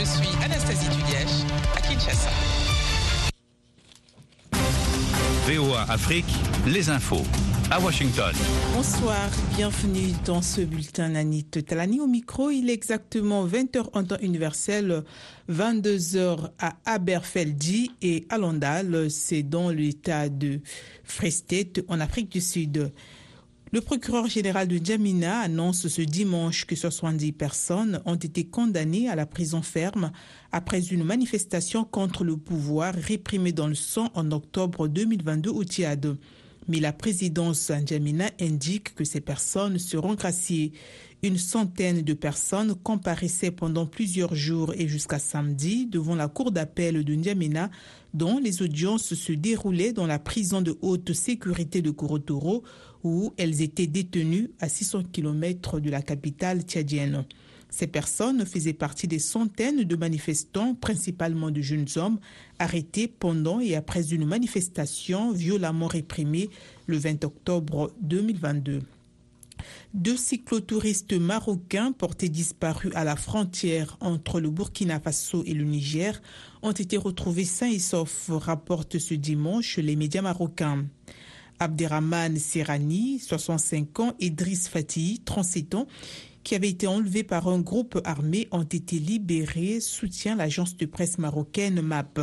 Je suis Anastasie Tudièche à Kinshasa. VOA Afrique, les infos à Washington. Bonsoir, bienvenue dans ce bulletin Nanit Talani au micro. Il est exactement 20h en temps universel, 22h à Aberfeldy et à Landal. C'est dans l'état de Free State en Afrique du Sud. Le procureur général de Djamina annonce ce dimanche que 70 personnes ont été condamnées à la prison ferme après une manifestation contre le pouvoir réprimée dans le sang en octobre 2022 au Tchad. Mais la présidence N'Djamena indique que ces personnes seront graciées. Une centaine de personnes comparaissaient pendant plusieurs jours et jusqu'à samedi devant la cour d'appel de N'Djamena dont les audiences se déroulaient dans la prison de haute sécurité de Korotoro où elles étaient détenues à 600 km de la capitale tchadienne. Ces personnes faisaient partie des centaines de manifestants, principalement de jeunes hommes, arrêtés pendant et après une manifestation violemment réprimée le 20 octobre 2022. Deux cyclotouristes marocains portés disparus à la frontière entre le Burkina Faso et le Niger ont été retrouvés sains et saufs, rapportent ce dimanche les médias marocains. Abderrahman Serrani, 65 ans, et Driss Fatih, 37 ans, qui avaient été enlevés par un groupe armé, ont été libérés, soutient l'agence de presse marocaine MAP.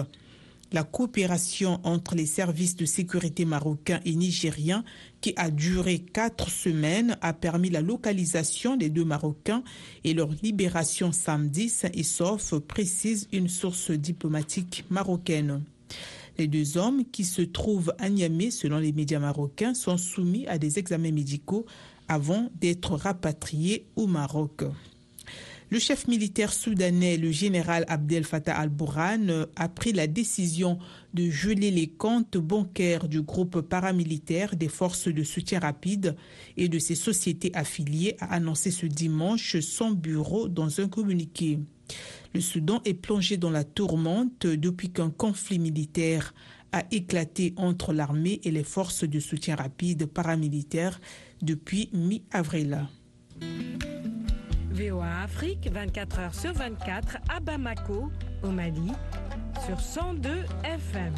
La coopération entre les services de sécurité marocains et nigériens, qui a duré quatre semaines, a permis la localisation des deux Marocains et leur libération samedi sain et sauf, précise une source diplomatique marocaine. Les deux hommes qui se trouvent à Niamey, selon les médias marocains, sont soumis à des examens médicaux avant d'être rapatriés au Maroc. Le chef militaire soudanais, le général Abdel Fattah al-Bourhan, a pris la décision de geler les comptes bancaires du groupe paramilitaire des forces de soutien rapide et de ses sociétés affiliées, a annoncé ce dimanche son bureau dans un communiqué. Le Soudan est plongé dans la tourmente depuis qu'un conflit militaire a éclaté entre l'armée et les forces de soutien rapide paramilitaires depuis mi-avril. VOA Afrique, 24 heures sur 24 à Bamako, au Mali, sur 102 FM.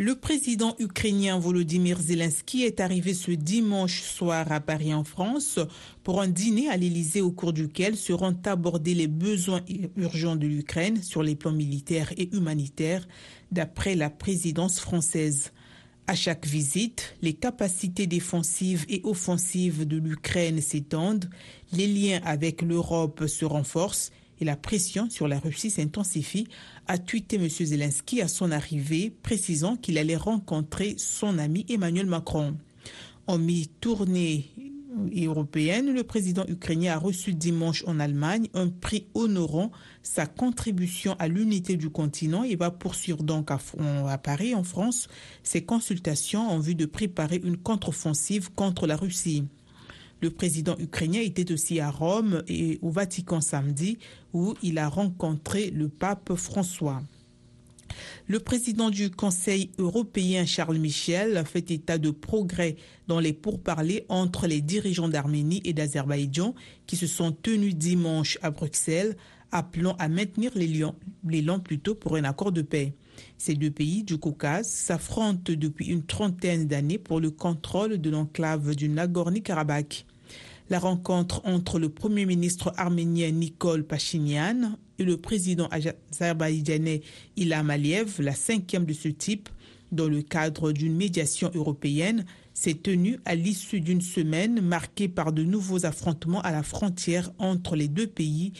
Le président ukrainien Volodymyr Zelensky est arrivé ce dimanche soir à Paris en France pour un dîner à l'Élysée au cours duquel seront abordés les besoins urgents de l'Ukraine sur les plans militaires et humanitaires d'après la présidence française. À chaque visite, les capacités défensives et offensives de l'Ukraine s'étendent, les liens avec l'Europe se renforcent et la pression sur la Russie s'intensifie, a tweeté M. Zelensky à son arrivée, précisant qu'il allait rencontrer son ami Emmanuel Macron. En mi-tournée européenne, le président ukrainien a reçu dimanche en Allemagne un prix honorant sa contribution à l'unité du continent et va poursuivre donc à, à, Paris, en France, ses consultations en vue de préparer une contre-offensive contre la Russie. Le président ukrainien était aussi à Rome et au Vatican samedi où il a rencontré le pape François. Le président du Conseil européen Charles Michel fait état de progrès dans les pourparlers entre les dirigeants d'Arménie et d'Azerbaïdjan qui se sont tenus dimanche à Bruxelles, appelant à maintenir l'élan plutôt pour un accord de paix. Ces deux pays du Caucase s'affrontent depuis une trentaine d'années pour le contrôle de l'enclave du Nagorno-Karabakh. La rencontre entre le Premier ministre arménien Nicole Pachinian et le président azerbaïdjanais Ilham Aliyev, la cinquième de ce type, dans le cadre d'une médiation européenne, s'est tenue à l'issue d'une semaine marquée par de nouveaux affrontements à la frontière entre les deux pays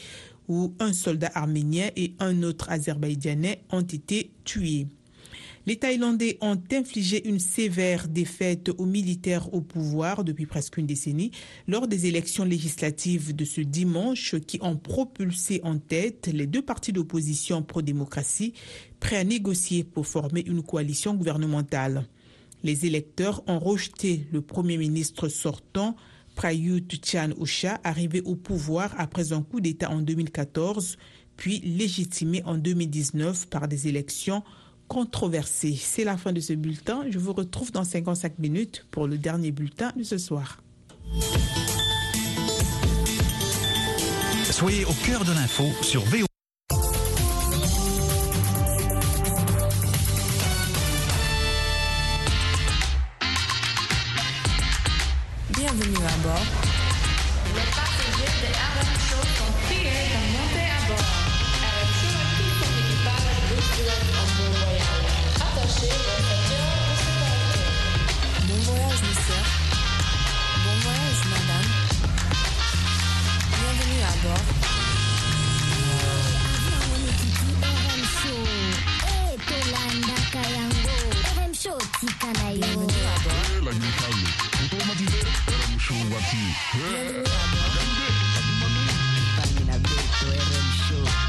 où un soldat arménien et un autre azerbaïdjanais ont été tués. Les Thaïlandais ont infligé une sévère défaite aux militaires au pouvoir depuis presque une décennie lors des élections législatives de ce dimanche qui ont propulsé en tête les deux partis d'opposition pro-démocratie prêts à négocier pour former une coalition gouvernementale. Les électeurs ont rejeté le Premier ministre sortant Prayut Chan Ocha, arrivé au pouvoir après un coup d'État en 2014, puis légitimé en 2019 par des élections controversée. C'est la fin de ce bulletin. Je vous retrouve dans 55 minutes pour le dernier bulletin de ce soir. Soyez au cœur de l'info sur VO. I'm sure what you. I'm a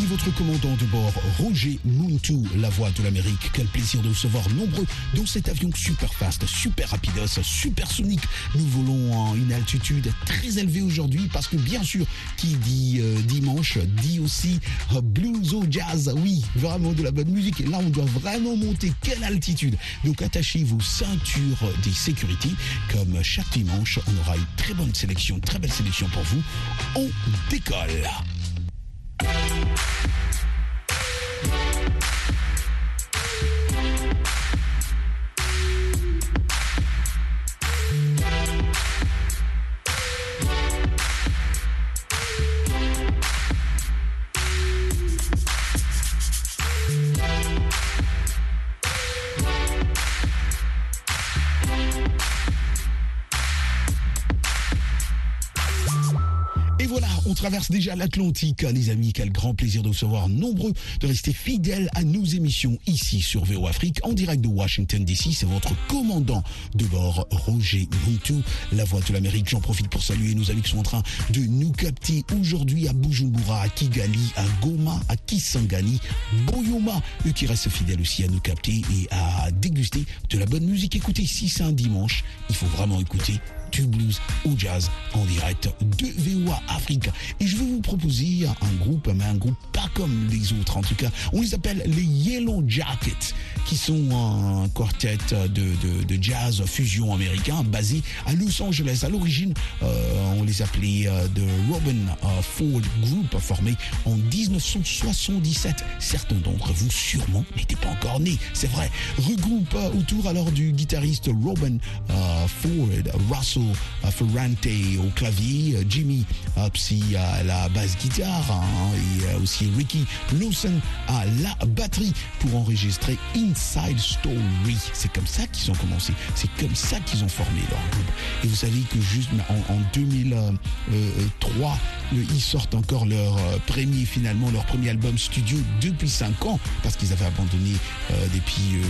ici votre commandant de bord, Roger Muntu, la voix de l'Amérique. Quel plaisir de vous recevoir nombreux dans cet avion super fast, super rapidos, supersonique. Nous volons à une altitude très élevée aujourd'hui parce que bien sûr, qui dit euh, dimanche, dit aussi euh, blues au jazz. Oui, vraiment de la bonne musique. Et là, on doit vraiment monter. Quelle altitude Donc attachez vos ceintures des sécurités. Comme chaque dimanche, on aura une très bonne sélection, très belle sélection pour vous. On décolle. Traverse déjà l'Atlantique, les amis. Quel grand plaisir de vous recevoir nombreux, de rester fidèles à nos émissions ici sur VO Afrique, en direct de Washington DC. C'est votre commandant de bord, Roger Muntu, la voix de l'Amérique. J'en profite pour saluer nos amis qui sont en train de nous capter aujourd'hui à Bujumbura, à Kigali, à Goma, à Kisangani, Boyoma, eux qui restent fidèles aussi à nous capter et à déguster de la bonne musique. Écoutez, si c'est un dimanche, il faut vraiment écouter du blues au jazz en direct de VOA Afrique. Et je vais vous proposer un groupe, mais un groupe pas comme les autres en tout cas. On les appelle les Yellow Jackets, qui sont un quartet de, de, jazz fusion américain basé à Los Angeles. À l'origine, euh, on les appelait euh, de Robin euh, Ford Group, formé en 1977. Certains d'entre vous sûrement n'étaient pas encore nés, c'est vrai. Regroupe autour alors du guitariste Robin Ford, Russell euh, Ferrante au clavier, euh, Jimmy à la basse guitare hein, et euh, aussi Ricky Lawson à la batterie pour enregistrer Inside Story. C'est comme ça qu'ils ont commencé, c'est comme ça qu'ils ont formé leur groupe. Et vous savez que juste en, en 2003, euh, ils sortent encore leur euh, premier finalement leur premier album studio depuis 5 ans parce qu'ils avaient abandonné euh, depuis euh,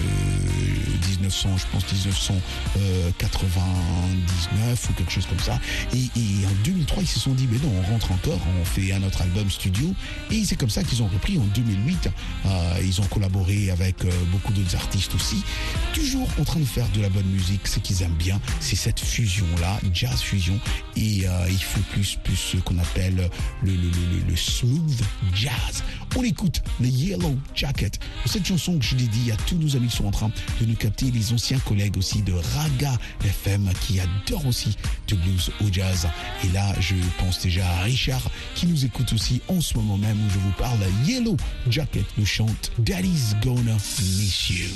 1900, je pense 1999 ou quelque chose comme ça. Et, et en 2003, ils se sont dit, mais non, on rentre encore, on fait un autre album studio. Et c'est comme ça qu'ils ont repris en 2008. Euh, ils ont collaboré avec euh, beaucoup d'autres artistes aussi. Toujours en train de faire de la bonne musique. Ce qu'ils aiment bien, c'est cette fusion-là, jazz fusion. Et euh, il faut plus, plus ce qu'on appelle le, le, le, le smooth jazz. On écoute les Yellow Jacket. Cette chanson que je dit à tous nos amis qui sont en train de nous capter, les anciens collègues aussi de Raga FM qui adorent aussi du blues au jazz. Et là, je pense déjà à Richard qui nous écoute aussi en ce moment même où je vous parle. Yellow Jacket nous chante Daddy's Gonna Miss You.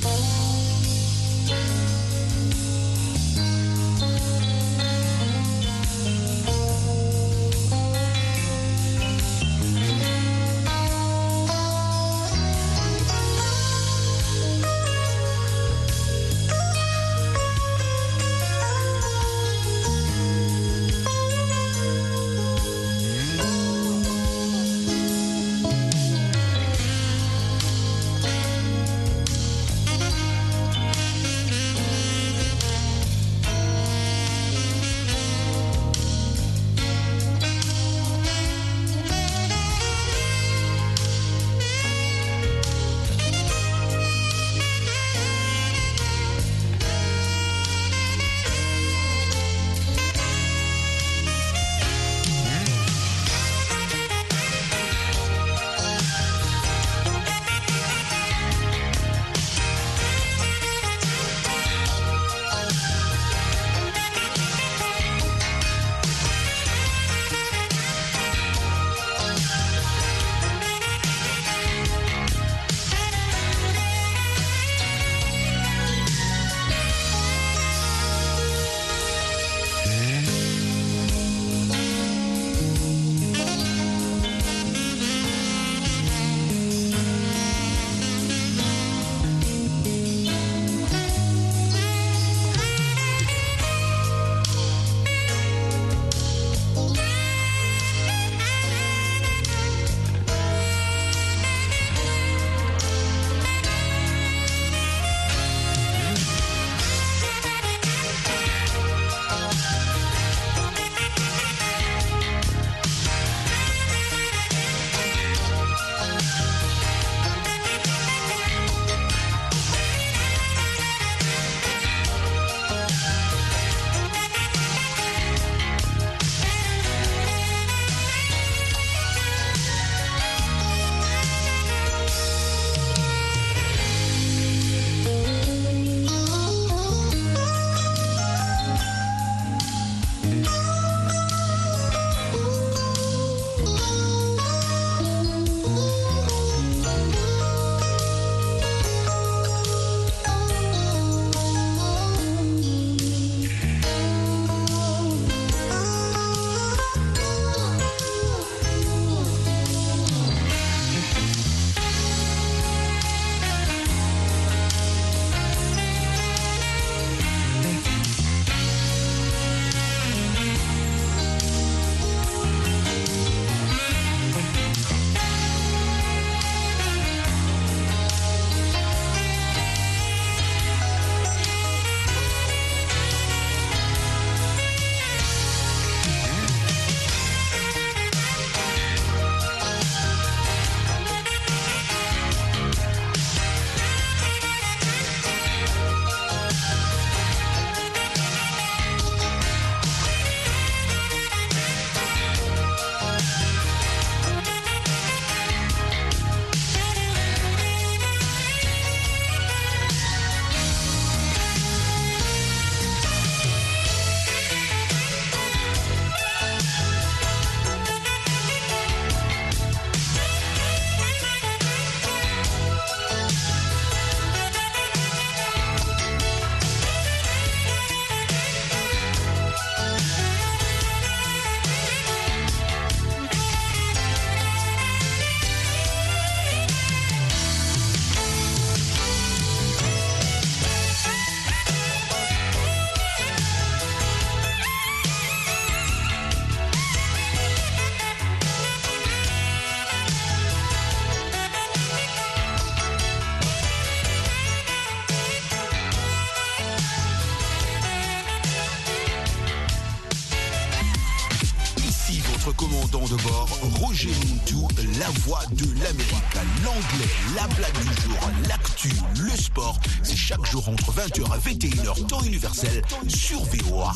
20h et 21h, temps universel, sur VOA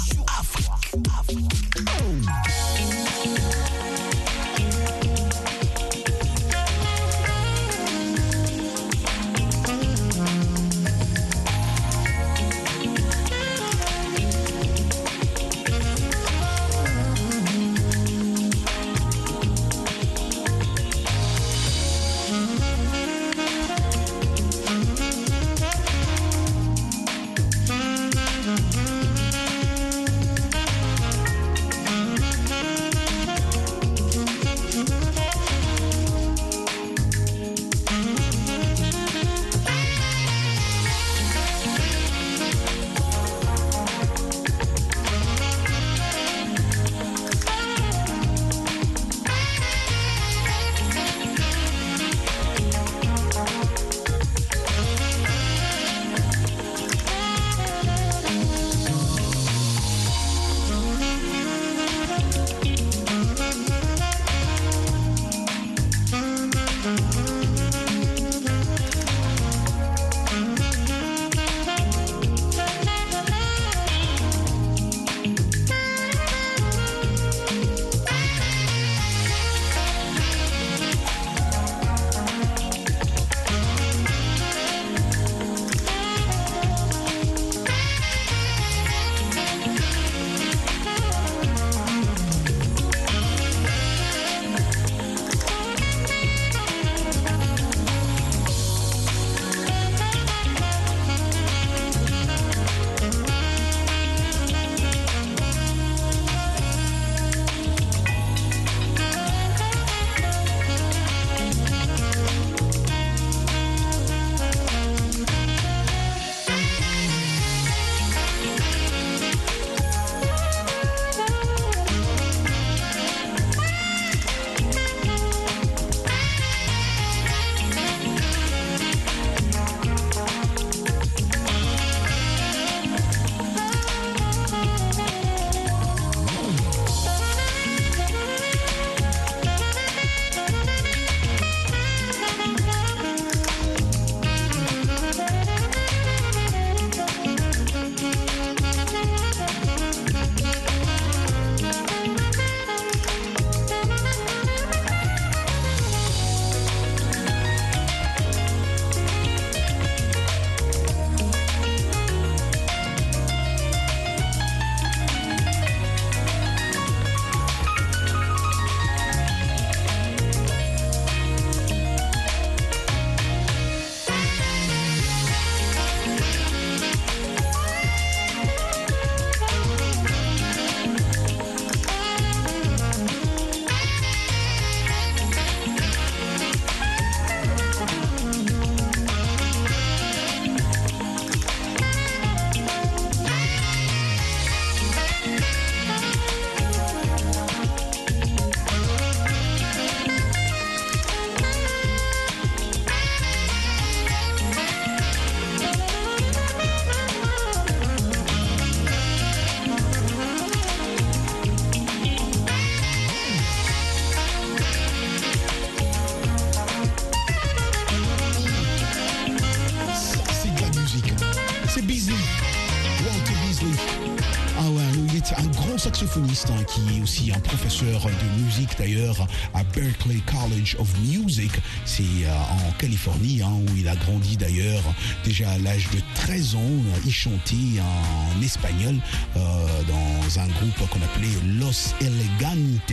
aussi un professeur de musique d'ailleurs à Berklee College of Music. C'est euh, en Californie hein, où il a grandi d'ailleurs. Déjà à l'âge de 13 ans, il chantait en espagnol euh, dans un groupe qu'on appelait Los Elegantes.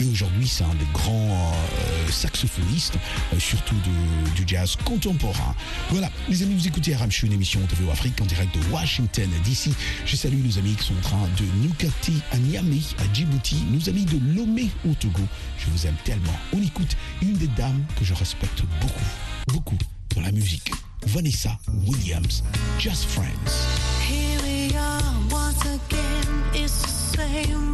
Et aujourd'hui, c'est un des grands euh, saxophonistes, euh, surtout de- du jazz contemporain. Voilà, les amis, vous écoutez Aramchu, une émission de VO Afrique en direct de Washington DC. Je salue nos amis qui sont en train de capter à Niamey, à Djibouti, nos amis de Lomé au Togo. Je vous aime tellement. On écoute une des dames que je respecte beaucoup, beaucoup pour la musique. Vanessa Williams, Just Friends. Here we are once again. It's the same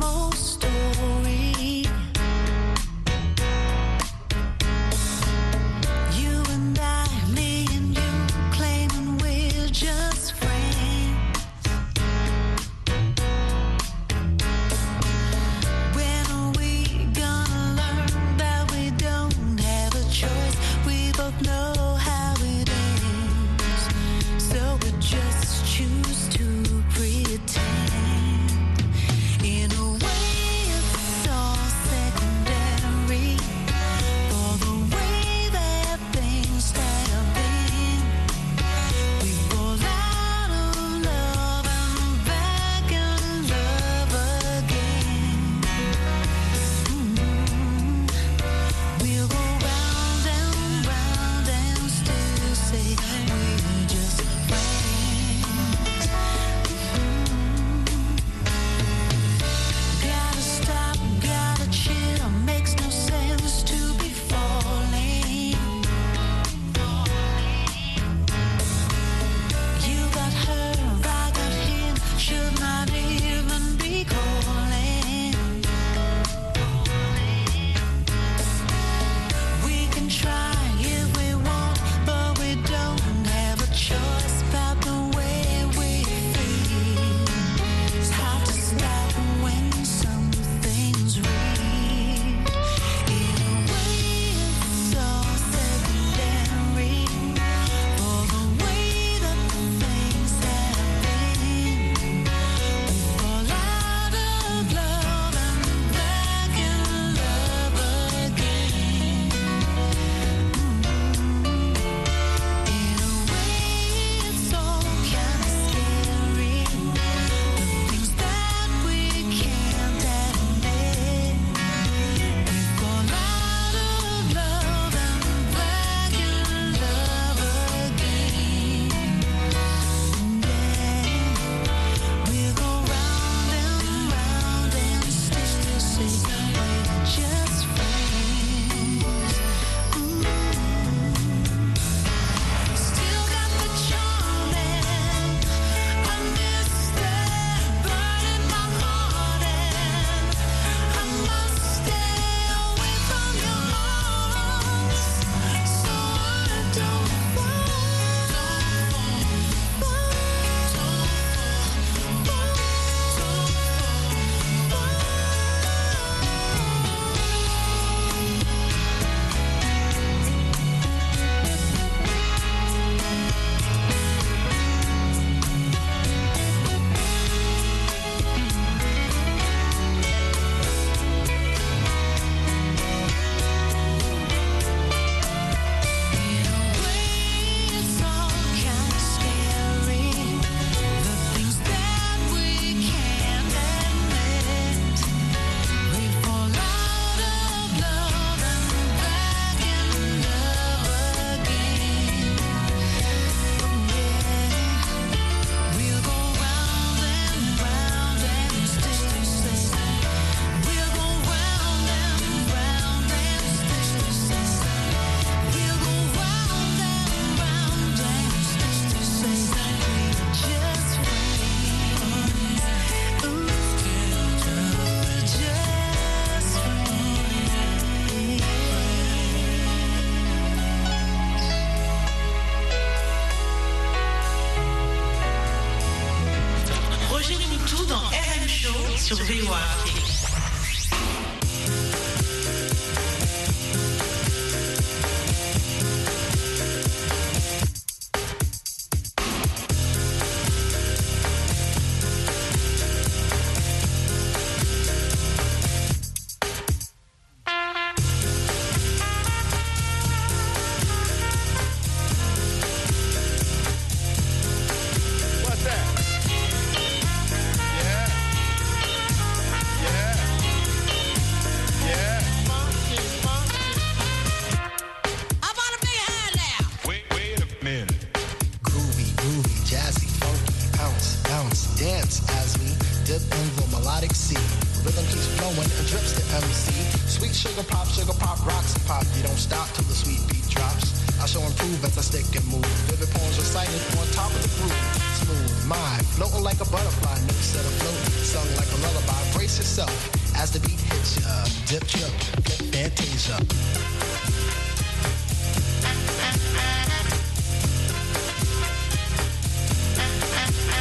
Dip, trip, flip, fantasia.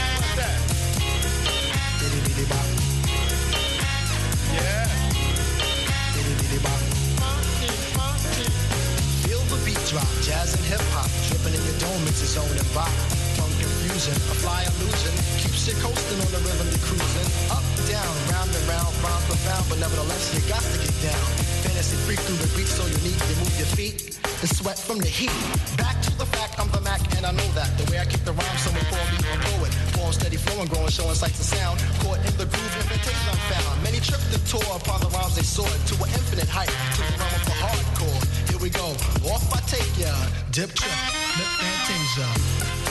What's that? Bitty bitty bop, Yeah. bitty bitty bop. Feel the beat drop, jazz and hip hop, dripping in your dome, it's its own and bop. A fly illusion, keeps you coasting on the rhythm you're cruising. Up, down, round and round, rhymes profound, but nevertheless you got to get down. Fantasy freak through the beat so unique, you move your feet and sweat from the heat. Back to the fact, I'm the Mac and I know that. The way I kick the rhyme, someone call me a poet. Form steady flowing, growing, showing sights and sound. Caught in the groove, invitation found. Many tripped the tour upon the rhymes they soared to an infinite height, to the realm of the hardcore. Here we go, off I take ya, dip trip, lip fantasia.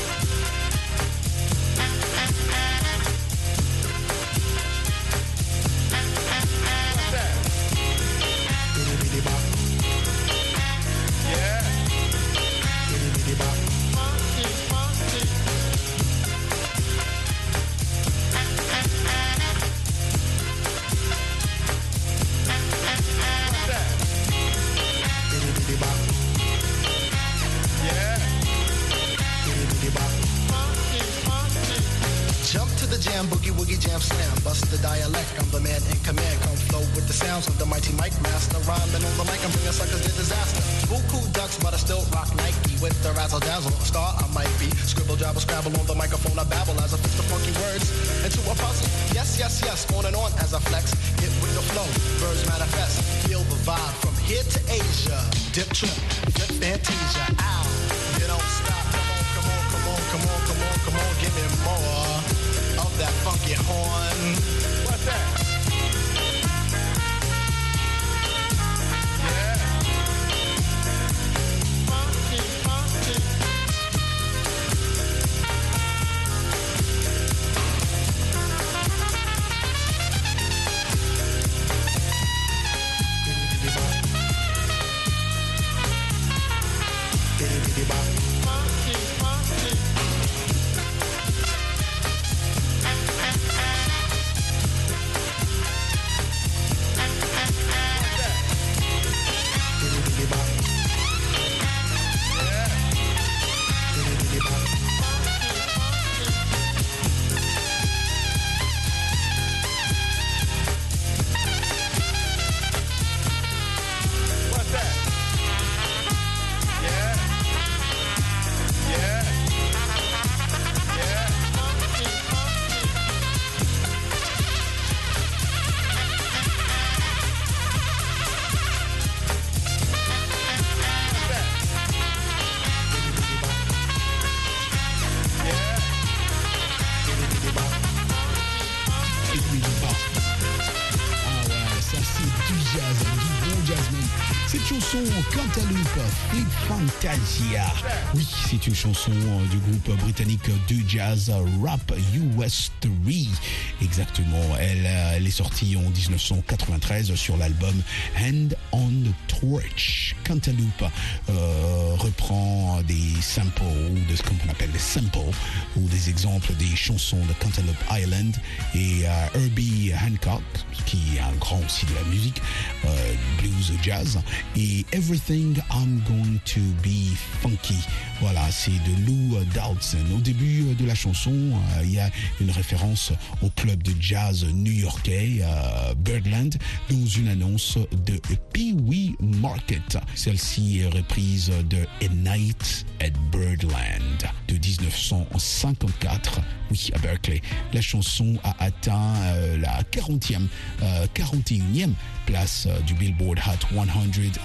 Oui, c'est une chanson euh, du groupe britannique de jazz Rap US 3. Exactement, elle, euh, elle est sortie en 1993 sur l'album Hand on the Torch. Cantaloupe euh, reprend des samples, ou de ce qu'on appelle des samples, ou des exemples des chansons de Cantaloupe Island et euh, Herbie Hancock, qui est un grand aussi de la musique, euh, blues jazz, et Everything I'm Going to Be Funky. Voilà, c'est de Lou Dowdson. Au début de la chanson, euh, il y a une référence au club de jazz new-yorkais euh, Birdland dans une annonce de Pee Wee Market. Celle-ci est reprise de A Night at Birdland de 1954, oui, à Berkeley. La chanson a atteint euh, la 40e, euh, 41e place euh, du Billboard Hot 100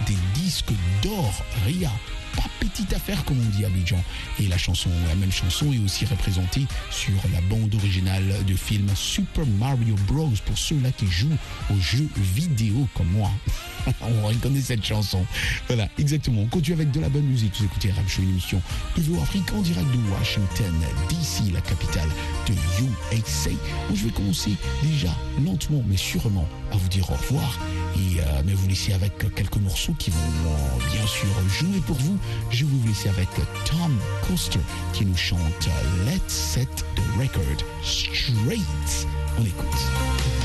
des disques d'or. Ria, pas petite affaire comme on dit à Abidjan. Et la chanson, la même chanson est aussi représentée sur la bande originale du film Super Mario Bros. Pour ceux-là qui jouent aux jeux vidéo comme moi. on reconnaît cette chanson. Voilà, exactement. On continue avec de la bonne musique. Vous écoutez Rap Show, une émission de VO Afrique en direct de Washington, DC, la capitale de USA. Où je vais commencer déjà lentement mais sûrement à vous dire au revoir et euh, mais vous laisser avec quelques morceaux qui vont euh, bien sûr jouer pour vous. Je vous laisser avec Tom Coster qui nous chante Let's Set the Record Straight. On écoute.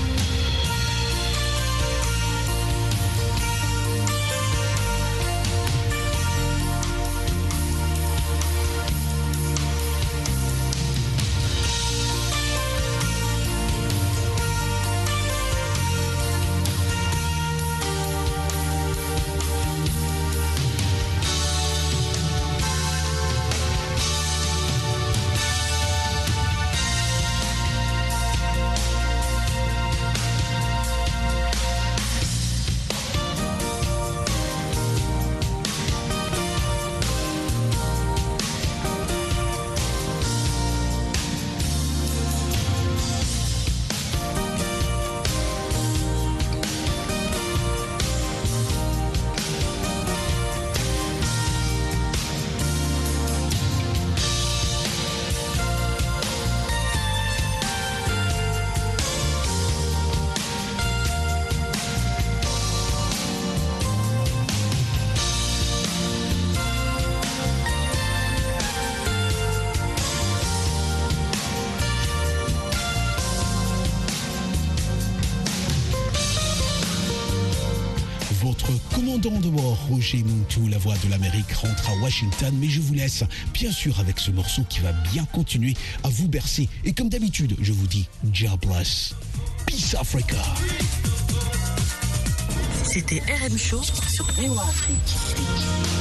Roger Muntu, la voix de l'Amérique, rentre à Washington, mais je vous laisse bien sûr avec ce morceau qui va bien continuer à vous bercer. Et comme d'habitude, je vous dis, God bless. Peace Africa. C'était RM Show sur Afrique.